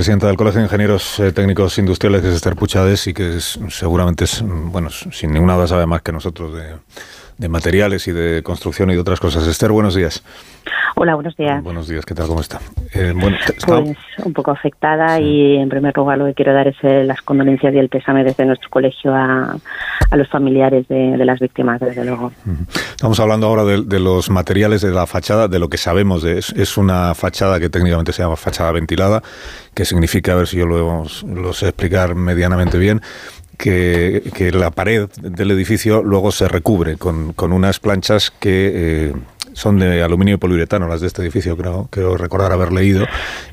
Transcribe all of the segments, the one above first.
presidenta del Colegio de Ingenieros eh, Técnicos Industriales, que es Esther Puchades, y que seguramente es, bueno, sin ninguna duda sabe más que nosotros de, de materiales y de construcción y de otras cosas. Esther, buenos días. Hola, buenos días. Buenos días, ¿qué tal? ¿Cómo está? Eh, bueno, pues un poco afectada y en primer lugar lo que quiero dar es eh, las condolencias y el pésame desde nuestro colegio a, los familiares de, las víctimas, desde luego. Estamos hablando ahora de, los materiales de la fachada, de lo que sabemos. De, es, es, una fachada que técnicamente se llama fachada ventilada, que significa, a ver si yo lo, lo sé explicar medianamente bien, que, la pared del edificio luego se recubre con, unas planchas que eh, son de aluminio y poliuretano, las de este edificio, creo, creo recordar haber leído,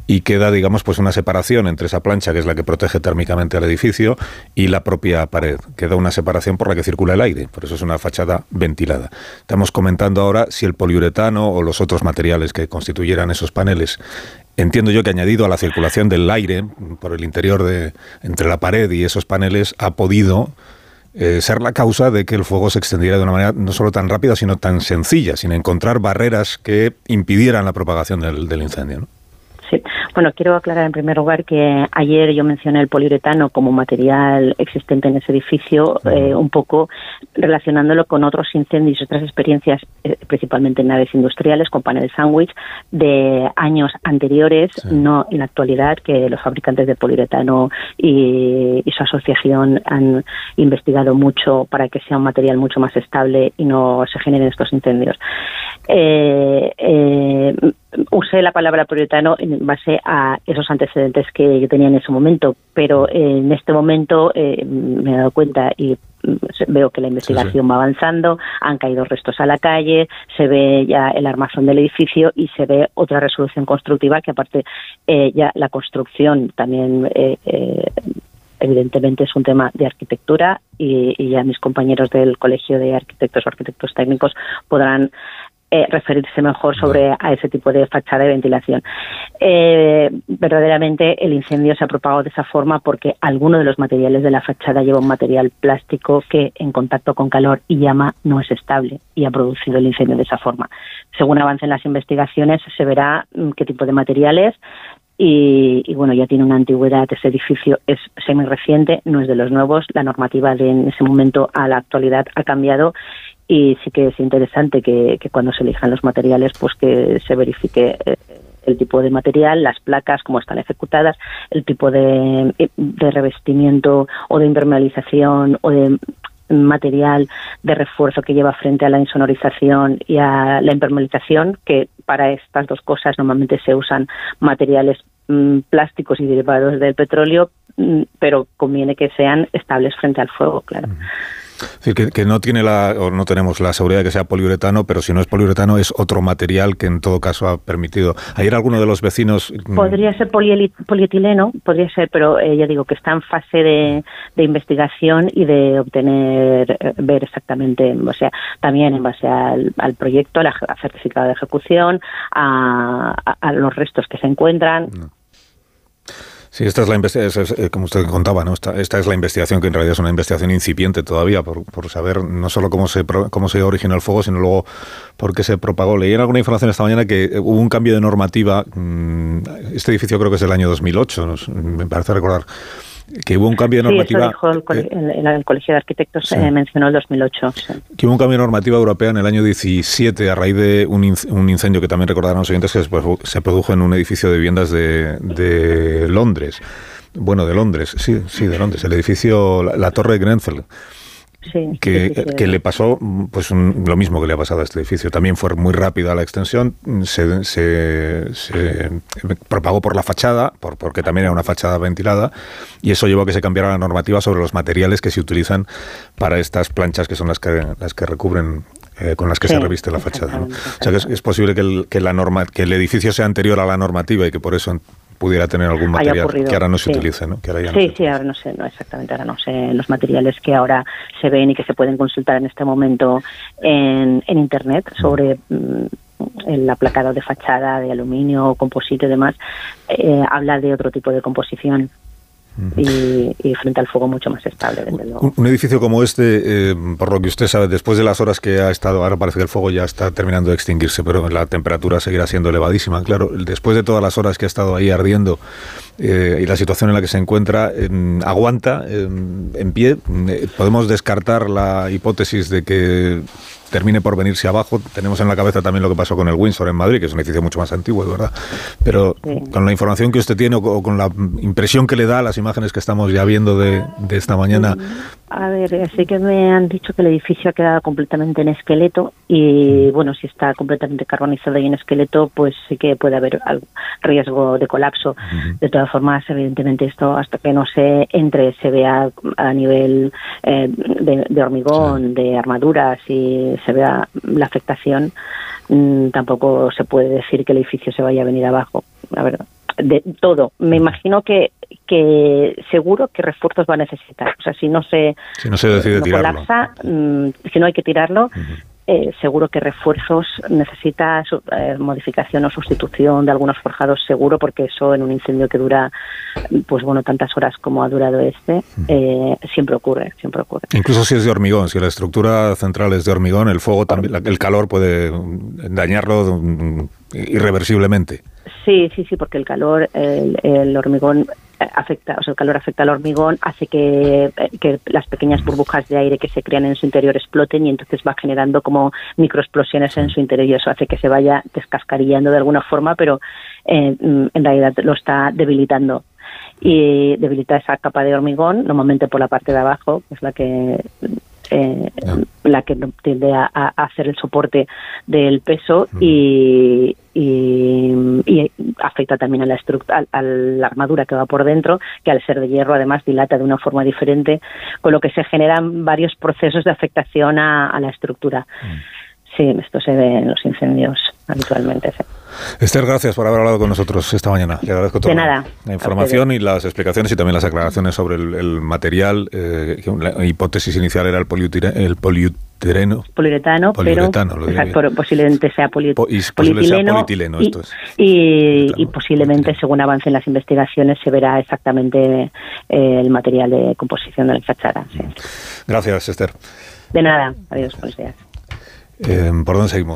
y queda, digamos, pues una separación entre esa plancha, que es la que protege térmicamente al edificio, y la propia pared. Queda una separación por la que circula el aire, por eso es una fachada ventilada. Estamos comentando ahora si el poliuretano o los otros materiales que constituyeran esos paneles entiendo yo que añadido a la circulación del aire por el interior de entre la pared y esos paneles ha podido eh, ser la causa de que el fuego se extendiera de una manera no solo tan rápida, sino tan sencilla, sin encontrar barreras que impidieran la propagación del, del incendio. ¿no? Sí, bueno, quiero aclarar en primer lugar que ayer yo mencioné el poliuretano como material existente en ese edificio, eh, un poco relacionándolo con otros incendios, otras experiencias, eh, principalmente en naves industriales, con paneles sándwich, de años anteriores, no en la actualidad, que los fabricantes de poliuretano y, su asociación han investigado mucho para que sea un material mucho más estable y no se generen estos incendios. Eh, eh, usé la palabra poliuretano en base a esos antecedentes que yo tenía en ese momento, pero en este momento eh, me he dado cuenta y mm, veo que la investigación va avanzando, han caído restos a la calle, se ve ya el armazón del edificio y se ve otra resolución constructiva que aparte eh, ya la construcción también eh, evidentemente es un tema de arquitectura y, y, ya mis compañeros del Colegio de Arquitectos o Arquitectos Técnicos podrán eh, referirse mejor sobre a ese tipo de fachada de ventilación. Eh, verdaderamente el incendio se ha propagado de esa forma porque alguno de los materiales de la fachada lleva un material plástico que en contacto con calor y llama no es estable y ha producido el incendio de esa forma. Según avancen las investigaciones se verá mm, qué tipo de materiales, y, y, bueno, ya tiene una antigüedad, ese edificio es semi reciente, no es de los nuevos, la normativa de en ese momento a la actualidad ha cambiado y sí que es interesante que, cuando se elijan los materiales pues que se verifique eh, el tipo de material, las placas, cómo están ejecutadas, el tipo de, de revestimiento o de impermeabilización o de material de refuerzo que lleva frente a la insonorización y a la impermeabilización, que para estas dos cosas normalmente se usan materiales mm, plásticos y derivados del petróleo, mm, pero conviene que sean estables frente al fuego, claro. Es decir, que, no tiene la, o no tenemos la seguridad de que sea poliuretano, pero si no es poliuretano es otro material que en todo caso ha permitido. Ayer alguno de los vecinos... Mm, podría ser polietileno, podría ser, pero eh, ya digo que está en fase de, investigación y de obtener, eh, ver exactamente, o sea, también en base al, proyecto, al certificado de ejecución, a, los restos que se encuentran. Sí, esta es la investigación, eh, como usted contaba, ¿no? Esta, es la investigación que en realidad es una investigación incipiente todavía por, por, saber no solo cómo se, cómo se originó el fuego, sino luego por qué se propagó. Leí en alguna información esta mañana que eh, hubo un cambio de normativa. Mm, este edificio creo que es del año 2008, me parece recordar que hubo un cambio de normativa. Sí, el, Colegio de Arquitectos se eh, mencionó el 2008. Que hubo un cambio de normativa europea en el año 17 a raíz de un, incendio que también recordarán los oyentes que se produjo en un edificio de viviendas de, de Londres. Bueno, de Londres, sí, sí, de Londres. El edificio, la, Torre Grenfell que, le pasó pues lo mismo que le ha pasado a este edificio. También fue muy rápida la extensión, se, se, propagó por la fachada, por, porque también era una fachada ventilada, y eso llevó a que se cambiara la normativa sobre los materiales que se utilizan para estas planchas que son las que, las que recubren eh, con las que se reviste la fachada. O sea que es, posible que el, que, la norma, que el edificio sea anterior a la normativa y que por eso pudiera tener algún material que ahora no se utilice, ¿no? sí, sí, ahora no sé, no exactamente, ahora no sé los materiales que ahora se ven y que se pueden consultar en este momento en, en Internet sobre mm, el aplacado de fachada de aluminio, composite y demás, eh, habla de otro tipo de composición. Y, frente al fuego mucho más estable, Un, edificio como este, eh, por lo que usted sabe, después de las horas que ha estado, ahora parece que el fuego ya está terminando de extinguirse, pero la temperatura seguirá siendo elevadísima. Claro, después de todas las horas que ha estado ahí ardiendo eh, y la situación en la que se encuentra, aguanta en pie. Eh, podemos descartar la hipótesis de que termine por venirse abajo. Tenemos en la cabeza también lo que pasó con el Windsor en Madrid, que es un edificio mucho más antiguo, es verdad. Pero con la información que usted tiene o con la impresión que le da las imágenes que estamos ya viendo de, esta mañana. A ver, sí que me han dicho que el edificio ha quedado completamente en esqueleto y bueno, si está completamente carbonizado y en esqueleto, pues sí que puede haber riesgo de colapso. De todas formas, evidentemente esto hasta que no se entre, se vea a nivel eh, de, hormigón, de armaduras y se vea la afectación, mm, tampoco se puede decir que el edificio se vaya a venir abajo, la verdad. De todo. Me imagino que, que seguro que refuerzos va a necesitar. O sea, si no se, si no se decide colapsa, mm, si no hay que tirarlo, eh, seguro que refuerzos necesita eh, modificación o sustitución de algunos forjados seguro porque eso en un incendio que dura pues bueno tantas horas como ha durado este eh, siempre ocurre siempre ocurre. Incluso si es de hormigón si la estructura central es de hormigón el fuego también el calor puede dañarlo irreversiblemente. Sí sí sí porque el calor el hormigón afecta, o sea, el calor afecta al hormigón, hace que, que, las pequeñas burbujas de aire que se crean en su interior exploten y entonces va generando como microexplosiones en su interior. Y eso hace que se vaya descascarillando de alguna forma, pero eh, en realidad lo está debilitando. Y debilita esa capa de hormigón, normalmente por la parte de abajo, que es la que eh, la que tiende a, hacer el soporte del peso y, y, afecta también a la, a, la armadura que va por dentro, que al ser de hierro además dilata de una forma diferente, con lo que se generan varios procesos de afectación a, la estructura. Mm. Sí, esto se ve en los incendios habitualmente. Esther, gracias por haber hablado con nosotros esta mañana. Le agradezco toda la información y las explicaciones y también las aclaraciones sobre el, material. Eh, la hipótesis inicial era el, el poliuretano. Poliuretano, pero posiblemente sea polietileno. y, posiblemente, según avancen las investigaciones, se verá exactamente eh, el material de composición de la fachada. Gracias, Esther. De nada. Adiós, buenos días. Eh, ¿Por dónde seguimos?